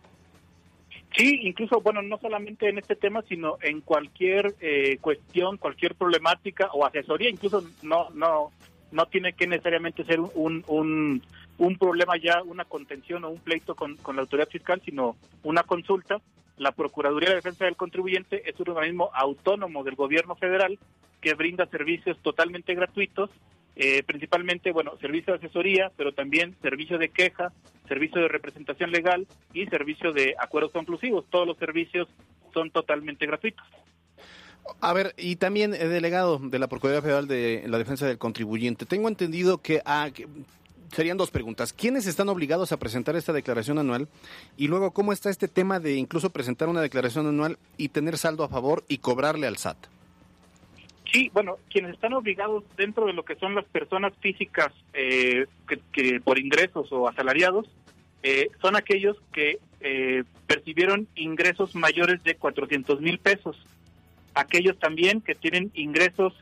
Sí, incluso, bueno, no solamente en este tema, sino en cualquier eh, cuestión, cualquier problemática o asesoría, incluso no, no, no tiene que necesariamente ser un, un, un problema ya, una contención o un pleito con, con la autoridad fiscal, sino una consulta la Procuraduría de Defensa del Contribuyente es un organismo autónomo del gobierno federal que brinda servicios totalmente gratuitos, eh, principalmente, bueno, servicio de asesoría, pero también servicio de queja, servicio de representación legal y servicio de acuerdos conclusivos. Todos los servicios son totalmente gratuitos. A ver, y también, eh, delegado de la Procuraduría Federal de la Defensa del Contribuyente, tengo entendido que, ah, que serían dos preguntas. ¿Quiénes están obligados a presentar esta declaración anual? Y luego, ¿cómo está este tema de incluso presentar una declaración anual y tener saldo a favor y cobrarle al SAT? Sí, bueno, quienes están obligados dentro de lo que son las personas físicas eh, que, por ingresos o asalariados, eh, son aquellos que eh, percibieron ingresos mayores de 400 mil pesos. Aquellos también que tienen ingresos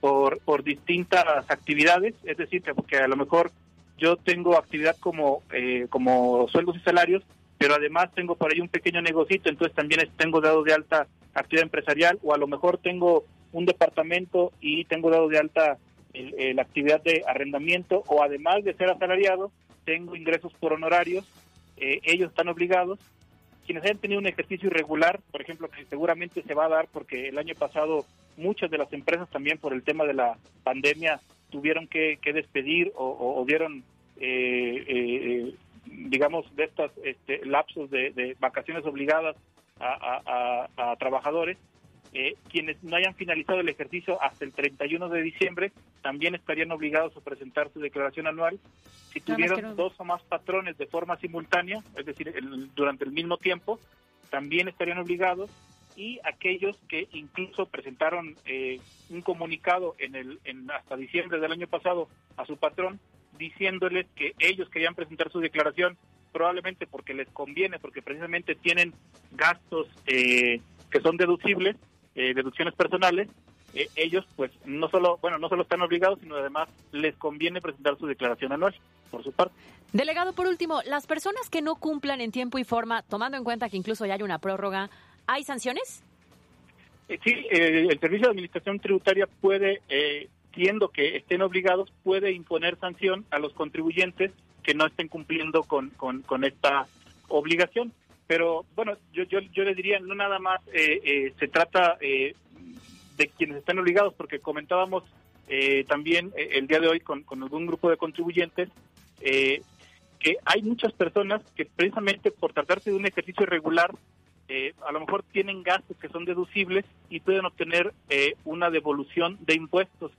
por, por distintas actividades, es decir, que a lo mejor yo tengo actividad como, eh, como sueldos y salarios, pero además tengo por ahí un pequeño negocito, entonces también tengo dado de alta actividad empresarial o a lo mejor tengo un departamento y tengo dado de alta la actividad de arrendamiento o además de ser asalariado, tengo ingresos por honorarios, eh, ellos están obligados. Quienes hayan tenido un ejercicio irregular, por ejemplo, que seguramente se va a dar porque el año pasado muchas de las empresas también por el tema de la pandemia tuvieron que, despedir o, dieron, eh, eh, digamos, de estos este, lapsos de, vacaciones obligadas a, trabajadores, eh, quienes no hayan finalizado el ejercicio hasta el 31 de diciembre también estarían obligados a presentar su declaración anual. Si tuvieron dos o más patrones de forma simultánea, es decir, durante el mismo tiempo, también estarían obligados y aquellos que incluso presentaron eh, un comunicado en el en hasta diciembre del año pasado a su patrón diciéndoles que ellos querían presentar su declaración probablemente porque les conviene porque precisamente tienen gastos eh, que son deducibles eh, deducciones personales ellos pues no solo bueno no solo están obligados sino además les conviene presentar su declaración anual por su parte. Delegado por último las personas que no cumplan en tiempo y forma tomando en cuenta que incluso ya hay una prórroga ¿Hay sanciones? Eh, sí, eh, el Servicio de Administración Tributaria puede, eh, siendo que estén obligados, puede imponer sanción a los contribuyentes que no estén cumpliendo con, esta obligación. Pero bueno, yo, yo, yo le diría, no nada más se trata de quienes están obligados, porque comentábamos también el día de hoy con, con algún grupo de contribuyentes que hay muchas personas que precisamente por tratarse de un ejercicio irregular eh, a lo mejor tienen gastos que son deducibles y pueden obtener eh, una devolución de impuestos.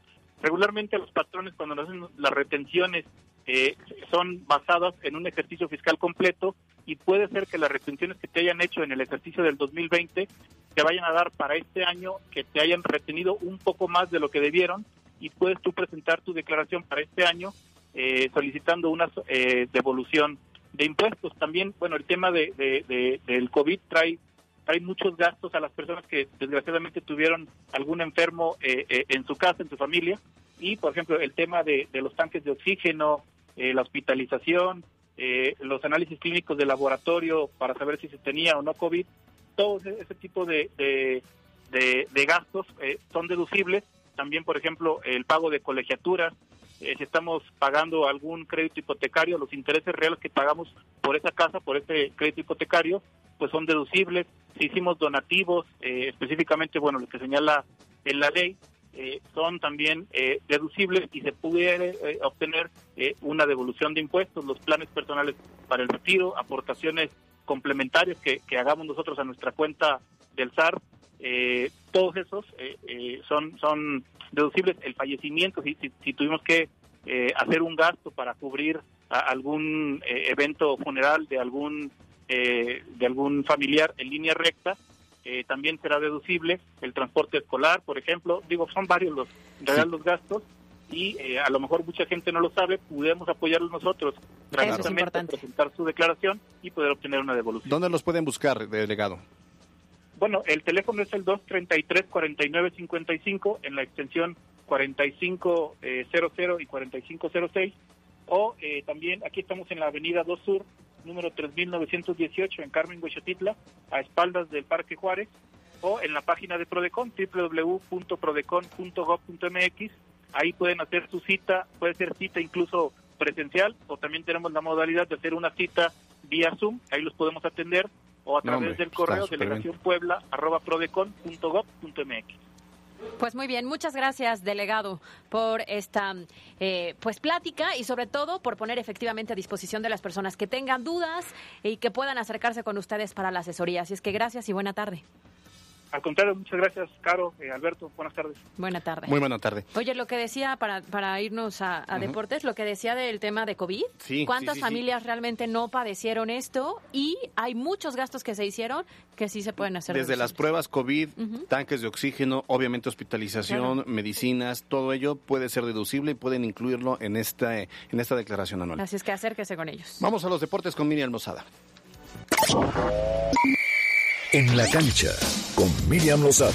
Regularmente los patrones cuando hacen las retenciones eh, son basadas en un ejercicio fiscal completo y puede ser que las retenciones que te hayan hecho en el ejercicio del 2020 te vayan a dar para este año que te hayan retenido un poco más de lo que debieron y puedes tú presentar tu declaración para este año solicitando una devolución de impuestos. También, bueno, el tema de, de, del COVID trae hay muchos gastos a las personas que desgraciadamente tuvieron algún enfermo eh, eh, en su casa, en su familia, y por ejemplo el tema de, los tanques de oxígeno, eh, la hospitalización, los análisis clínicos de laboratorio para saber si se tenía o no COVID, todo ese, tipo de, de, gastos son deducibles. También, por ejemplo, el pago de colegiaturas, si estamos pagando algún crédito hipotecario, los intereses reales que pagamos por esa casa, por ese crédito hipotecario, pues son deducibles. Si hicimos donativos, eh, específicamente, bueno, lo que señala en la ley, eh, son también eh, deducibles y se pudiera obtener una devolución de impuestos, los planes personales para el retiro, aportaciones complementarias que, hagamos nosotros a nuestra cuenta del SAR, todos esos son, son deducibles. El fallecimiento, si, si, tuvimos que hacer un gasto para cubrir algún evento funeral de algún eh, de algún familiar en línea recta, eh, también será deducible el transporte escolar, por ejemplo. Digo, son varios los, los gastos y eh, a lo mejor mucha gente no lo sabe, podemos apoyarlos nosotros gratuitamente a presentar su declaración y poder obtener una devolución. ¿Dónde los pueden buscar, delegado? Bueno, el teléfono es el 233-4955 en la extensión 4500 y 4506 o también aquí estamos en la avenida 2 Sur número 3918 en Carmen, Huechatitla, a espaldas del Parque Juárez, o en la página de Prodecon, www.prodecon.gov.mx. Ahí pueden hacer su cita, puede ser cita incluso presencial, o también tenemos la modalidad de hacer una cita vía Zoom, ahí los podemos atender, o a través del correo delegacionpuebla.prodecon.gov.mx. Pues muy bien, muchas gracias, delegado, por esta eh, pues plática y sobre todo por poner efectivamente a disposición de las personas que tengan dudas y que puedan acercarse con ustedes para la asesoría. Así es que gracias y buena tarde. Al contrario, muchas gracias, Caro, eh, Alberto. Buenas tardes. Buena tarde. Muy buena tarde. Oye, lo que decía, para, para irnos a, deportes, lo que decía del tema de COVID. Sí, ¿Cuántas familias realmente no padecieron esto? Y hay muchos gastos que se hicieron que sí se pueden hacer. Desde las pruebas COVID, tanques de oxígeno, obviamente hospitalización, medicinas, todo ello puede ser deducible y pueden incluirlo en esta, en esta declaración anual. Así es que acérquese con ellos. Vamos a los deportes con Miriam Lozada. En la cancha, con Miriam Lozada.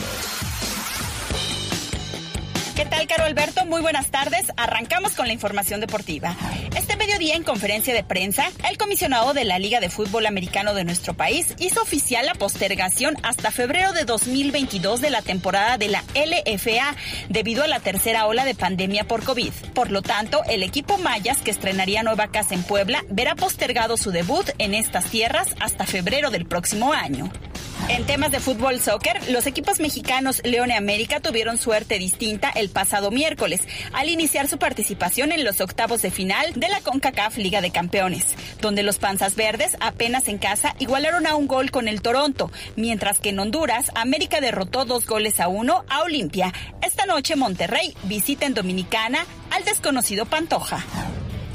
¿Qué tal, Caro Alberto? Muy buenas tardes. Arrancamos con la información deportiva. Este mediodía, en conferencia de prensa, el comisionado de la Liga de Fútbol Americano de nuestro país hizo oficial la postergación hasta febrero de 2022 de la temporada de la LFA debido a la tercera ola de pandemia por COVID. Por lo tanto, el equipo Mayas, que estrenaría nueva casa en Puebla, verá postergado su debut en estas tierras hasta febrero del próximo año. En temas de fútbol soccer, los equipos mexicanos León y América tuvieron suerte distinta el pasado miércoles al iniciar su participación en los octavos de final de la CONCACAF Liga de Campeones, donde los Panzas Verdes apenas en casa igualaron a un gol con el Toronto, mientras que en Honduras América derrotó dos goles a uno a Olimpia. Esta noche Monterrey visita en Dominicana al desconocido Pantoja.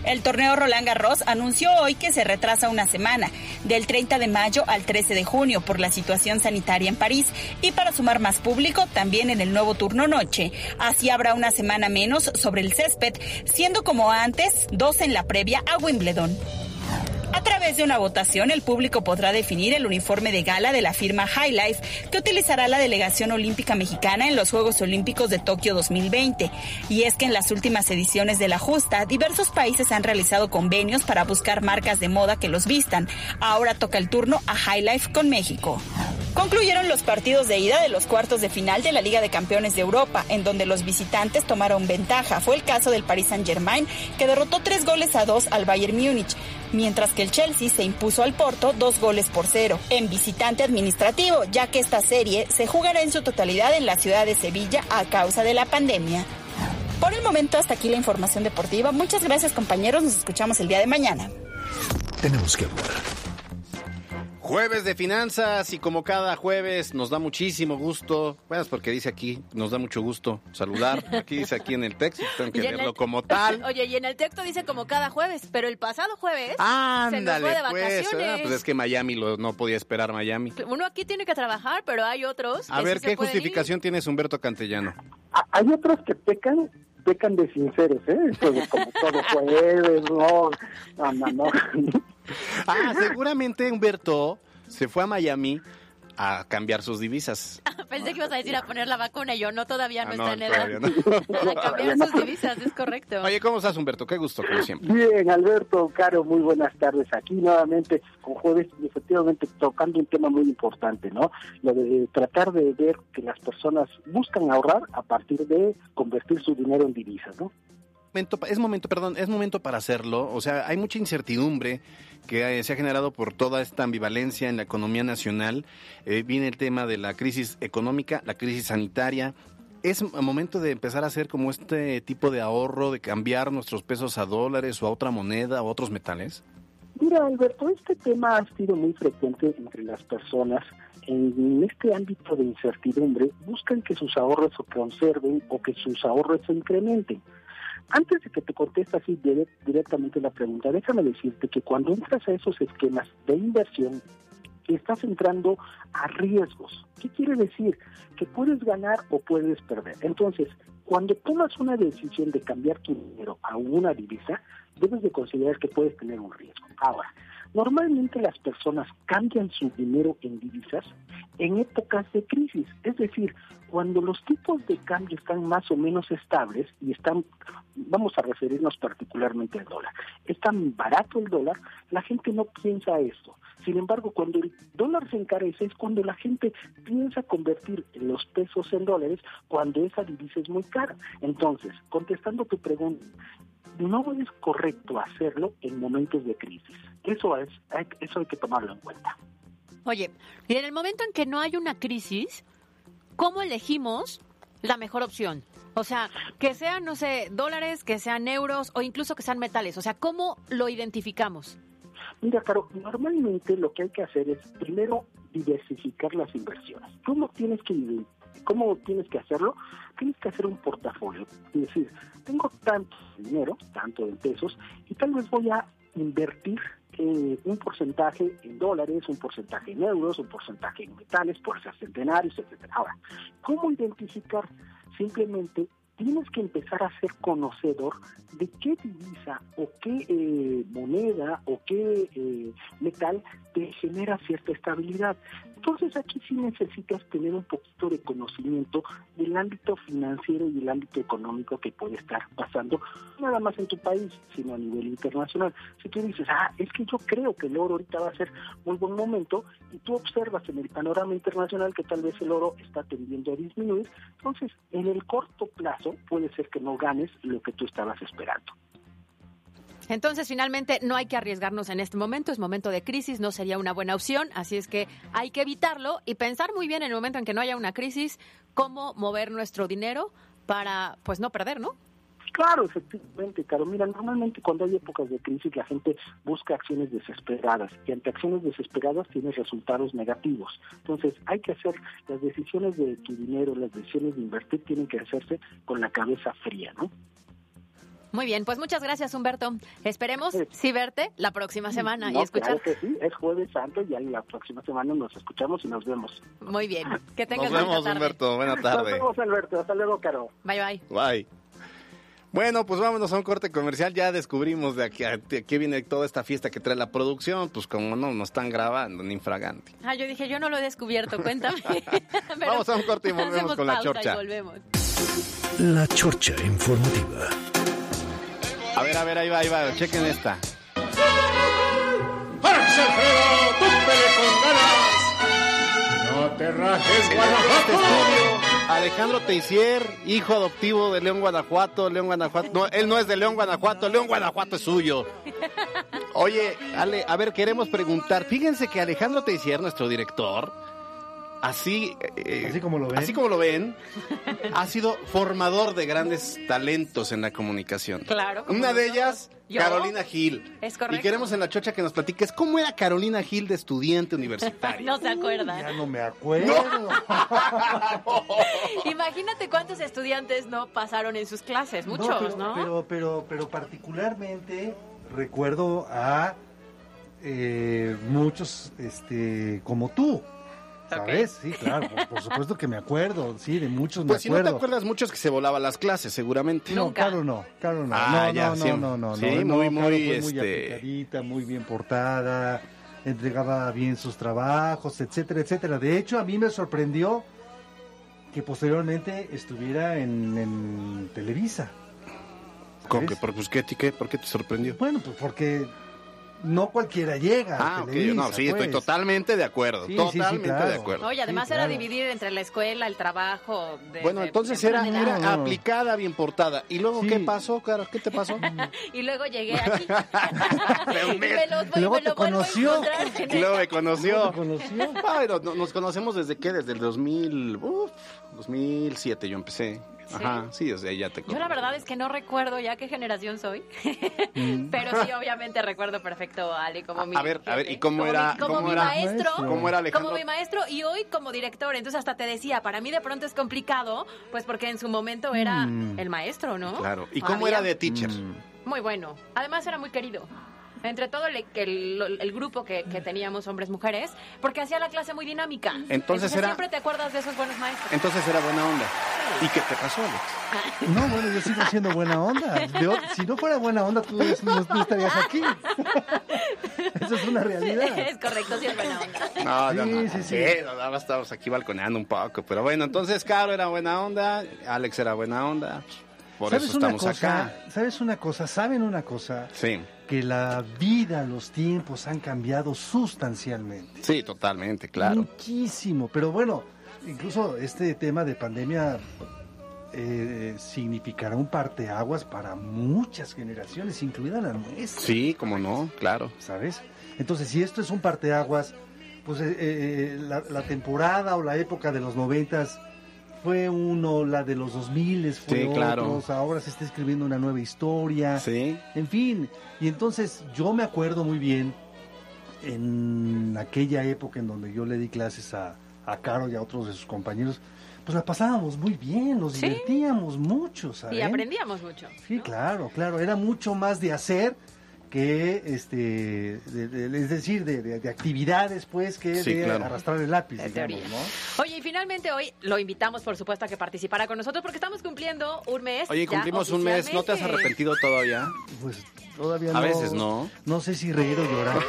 El torneo Roland Garros anunció hoy que se retrasa una semana, del 30 de mayo al 13 de junio, por la situación sanitaria en París y para sumar más público también en el nuevo turno noche. Así habrá una semana menos sobre el césped, siendo como antes dos en la previa a Wimbledon. A través de una votación, el público podrá definir el uniforme de gala de la firma High Life que utilizará la delegación olímpica mexicana en los Juegos Olímpicos de Tokio 2020. Y es que en las últimas ediciones de la justa, diversos países han realizado convenios para buscar marcas de moda que los vistan. Ahora toca el turno a High Life con México. Concluyeron los partidos de ida de los cuartos de final de la Liga de Campeones de Europa, en donde los visitantes tomaron ventaja. Fue el caso del Paris Saint-Germain, que derrotó tres goles a dos al Bayern Múnich mientras que el Chelsea se impuso al Porto dos goles por cero en visitante administrativo, ya que esta serie se jugará en su totalidad en la ciudad de Sevilla a causa de la pandemia. Por el momento, hasta aquí la información deportiva. Muchas gracias compañeros, nos escuchamos el día de mañana. Tenemos que hablar Jueves de finanzas y como cada jueves nos da muchísimo gusto, bueno, es porque dice aquí, nos da mucho gusto saludar, aquí dice aquí en el texto, tengo que leerlo como tal. <laughs> Oye, y en el texto dice como cada jueves, pero el pasado jueves Ándale, se nos fue de pues, vacaciones. pues es que Miami lo, no podía esperar Miami. Uno aquí tiene que trabajar, pero hay otros A ver, ¿qué justificación tienes Humberto Cantellano? Hay otros que pecan pecan de sinceros, ¿eh? como todo jueves, no, no, no. Ah, <laughs> seguramente Humberto se fue a Miami a cambiar sus divisas. <laughs> Pensé que ibas a decir a poner la vacuna y yo no, todavía no Ah, está no, en edad. no. <laughs> a cambiar sus divisas, es correcto. Oye, ¿cómo estás, Humberto? Qué gusto, como siempre. Bien, Alberto, Caro, muy buenas tardes. Aquí nuevamente con jueves y efectivamente tocando un tema muy importante, ¿no? Lo de tratar de ver que las personas buscan ahorrar a partir de convertir su dinero en divisas, ¿no? Momento es momento, perdón, es momento para hacerlo. O sea, hay mucha incertidumbre que eh, se ha generado por toda esta ambivalencia en la economía nacional. Eh, viene el tema de la crisis económica, la crisis sanitaria. Es momento de empezar a hacer como este tipo de ahorro, de cambiar nuestros pesos a dólares o a otra moneda o a otros metales. Mira, Alberto, este tema ha sido muy frecuente entre las personas. En este ámbito de incertidumbre, buscan que sus ahorros se conserven o que sus ahorros se incrementen. Antes de que te conteste así dire- directamente la pregunta, déjame decirte que cuando entras a esos esquemas de inversión, estás entrando a riesgos. ¿Qué quiere decir? Que puedes ganar o puedes perder. Entonces, cuando tomas una decisión de cambiar tu dinero a una divisa, debes de considerar que puedes tener un riesgo. Ahora, normalmente las personas cambian su dinero en divisas en épocas de crisis, es decir, cuando los tipos de cambio están más o menos estables y están, vamos a referirnos particularmente al dólar, es tan barato el dólar, la gente no piensa esto. Sin embargo, cuando el dólar se encarece es cuando la gente piensa convertir los pesos en dólares cuando esa divisa es muy cara. Entonces, contestando tu pregunta, no es correcto hacerlo en momentos de crisis. Eso es, hay- eso hay que tomarlo en cuenta. Oye, y en el momento en que no hay una crisis, ¿cómo elegimos la mejor opción? O sea, que sean, no sé, dólares, que sean euros o incluso que sean metales. O sea, ¿cómo lo identificamos? Mira, Caro, normalmente lo que hay que hacer es primero diversificar las inversiones. ¿Cómo tienes que cómo tienes que hacerlo? Tienes que hacer un portafolio. Es decir, tengo tanto dinero, tanto en pesos, y tal vez voy a invertir eh, un porcentaje en dólares, un porcentaje en euros, un porcentaje en metales, ser centenarios, etcétera. Ahora, ¿cómo identificar? Simplemente tienes que empezar a ser conocedor de qué divisa o qué eh, moneda o qué eh, metal te genera cierta estabilidad. Entonces aquí sí necesitas tener un poquito de conocimiento del ámbito financiero y el ámbito económico que puede estar pasando, nada más en tu país, sino a nivel internacional. Si tú dices, ah, es que yo creo que el oro ahorita va a ser muy buen momento, y tú observas en el panorama internacional que tal vez el oro está tendiendo a disminuir, entonces en el corto plazo puede ser que no ganes lo que tú estabas esperando. Entonces, finalmente, no hay que arriesgarnos en este momento. Es momento de crisis, no sería una buena opción. Así es que hay que evitarlo y pensar muy bien en el momento en que no haya una crisis, cómo mover nuestro dinero para, pues, no perder, ¿no? Claro, efectivamente, Caro. Mira, normalmente cuando hay épocas de crisis la gente busca acciones desesperadas y ante acciones desesperadas tienes resultados negativos. Entonces hay que hacer las decisiones de tu dinero, las decisiones de invertir tienen que hacerse con la cabeza fría, ¿no? Muy bien, pues muchas gracias, Humberto. Esperemos sí verte la próxima semana y escuchar. claro que sí, es jueves santo y ahí la próxima semana nos escuchamos y nos vemos. Muy bien, que tengas Nos buena vemos, tarde. Humberto. Buena Nos tarde. vemos, Alberto. Hasta luego, Caro. Bye, bye. Bye. Bueno, pues vámonos a un corte comercial. Ya descubrimos de aquí, de aquí viene toda esta fiesta que trae la producción. Pues como no nos están grabando, ni infragante. Ah, yo dije, yo no lo he descubierto, cuéntame. <laughs> Vamos a un corte y volvemos con la chorcha. volvemos. La Chorcha Informativa. A ver, a ver, ahí va, ahí va. Chequen esta. ¡Túmpele con ganas! ¡No te rajes, Este Guanajuato! Alejandro Teisier, hijo adoptivo de León, Guanajuato. León, Guanajuato. No, él no es de León, Guanajuato. León, Guanajuato es suyo. Oye, Ale, a ver, queremos preguntar. Fíjense que Alejandro Teisier, nuestro director, así, eh, Así como lo ven. así como lo ven, ha sido formador de grandes talentos en la comunicación. Claro. Una de ellas, ¿Yo? Carolina Gil. Es correcto. Y queremos en la chocha que nos platiques cómo era Carolina Gil de estudiante universitaria. <laughs> No se acuerda. Ya no me acuerdo. <laughs> <laughs> Imagínate cuántos estudiantes no pasaron en sus clases, muchos, pero, ¿no? Pero, pero, pero particularmente recuerdo a eh, muchos, este, como tú. ¿Sabes? Sí, claro, por, por supuesto que me acuerdo, sí, de muchos Pues me si no te acuerdo. acuerdas mucho es que se volaba las clases, seguramente. No, claro no, claro no. Ah, no, ya, no, sí. no, no, no, Sí, no, muy, no, muy, fue muy este- aplicadita, muy bien portada, entregaba bien sus trabajos, etcétera, etcétera. De hecho, a mí me sorprendió que posteriormente estuviera en, en Televisa. ¿Cómo que, por, pues, ¿qué, qué, ¿Por qué te sorprendió? Bueno, pues porque no cualquiera llega a Ah, ok, no, sí, estoy pues. totalmente de acuerdo, Sí, sí, sí, totalmente claro. de acuerdo. Oye, además Sí, era dividir entre la escuela, el trabajo. de- Bueno, de- entonces de era, aplicada, bien portada. ¿Y luego qué pasó, Caro? ¿Qué te pasó? <laughs> Y luego llegué aquí. <laughs> y me lo, voy- Luego me te lo vuelvo a conoció. luego me conoció. ¿Cómo te conoció? Ay, no- no- nos conocemos desde qué? Desde el 2000, uf, 2007 yo empecé. Ajá, sí, desde ahí ya te Yo la verdad es que no recuerdo ya qué generación soy, Mm. <laughs> pero sí, obviamente recuerdo perfecto a Ale como mi A ver, a ver, ¿y cómo era- mi, como cómo mi era- maestro, cómo era Alejandro? como mi maestro y hoy como director. Entonces hasta te decía, para mí de pronto es complicado, pues porque en su momento era Mm. el maestro, ¿no? Claro. ¿Y cómo Había- era de teacher? Muy bueno. Además era muy querido. Entre todo el, el- el grupo que, que teníamos, hombres, mujeres, porque hacía la clase muy dinámica. Entonces era- siempre te acuerdas de esos buenos maestros. Entonces era buena onda. ¿Y qué te pasó, Alex? <laughs> No, bueno, yo sigo siendo buena onda. Yo- si no fuera buena onda, tú no, no estarías aquí. <laughs> Eso es una realidad. es correcto, sí es buena onda. No, no, Sí, no. sí, sí. Eh, no, nada más estábamos aquí balconeando un poco. Pero bueno, entonces Caro era buena onda, Alex era buena onda. Por ¿Sabes eso una estamos cosa? acá. ¿Sabes una cosa? ¿Saben una cosa? Sí, Que la vida, los tiempos han cambiado sustancialmente. sí, totalmente, claro. Muchísimo. Pero bueno, incluso este tema de pandemia eh, significará un parteaguas para muchas generaciones, incluida la nuestra. Sí, como no, claro. ¿Sabes? Entonces, si esto es un parteaguas, pues eh, eh, la, la temporada o la época de los noventas fue uno, la de los 2000 fue Sí, claro. otros, ahora se está escribiendo una nueva historia. Sí. En fin, y entonces yo me acuerdo muy bien en aquella época en donde yo le di clases a, a Caro y a otros de sus compañeros, pues la pasábamos muy bien, nos Sí. divertíamos mucho, ¿sabes? Y aprendíamos mucho. Sí, claro, claro, era mucho más de hacer que, este, de- de- es decir, de, de- de actividades, pues, que Sí, de claro. arrastrar el lápiz, digamos, teoría. ¿no? Oye, y finalmente hoy lo invitamos, por supuesto, a que participara con nosotros porque estamos cumpliendo un mes. Oye, cumplimos un mes, ¿no te has arrepentido todavía? Pues todavía A no. veces no. No sé si reír o llorar.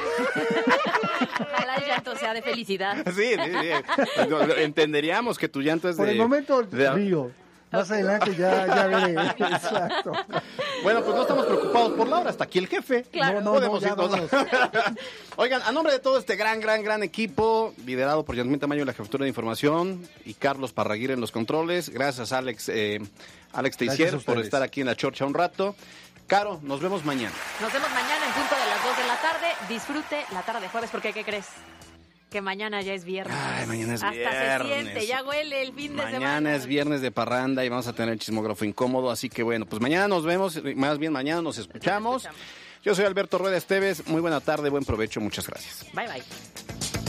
Ojalá el llanto sea de felicidad. <laughs> Sí, sí, sí. Entenderíamos que tu llanto es Por de... el momento de- río. Más adelante ya, ya veré. <laughs> Exacto. Bueno, pues no estamos preocupados por la hora, hasta aquí el jefe. Claro. No, no, Podemos no, ya irnos. <laughs> Oigan, a nombre de todo este gran, gran, gran equipo, liderado por Yasmín Tamayo en la jefatura de información y Carlos Parraguirre en los controles, gracias Alex, eh, Alex Gracias Teixier a por estar aquí en la chorcha un rato. Caro, nos vemos mañana. Nos vemos mañana en punto de las 2 de la tarde. Disfrute la tarde de jueves porque, ¿qué crees? Que mañana ya es viernes. Ay, mañana es Hasta viernes. se siente, ya huele el fin de semana. Mañana es viernes de parranda y vamos a tener el chismógrafo incómodo, así que bueno, pues mañana nos vemos, más bien mañana nos escuchamos. Yo soy Alberto Rueda Esteves, muy buena tarde, buen provecho, muchas gracias. Bye, bye.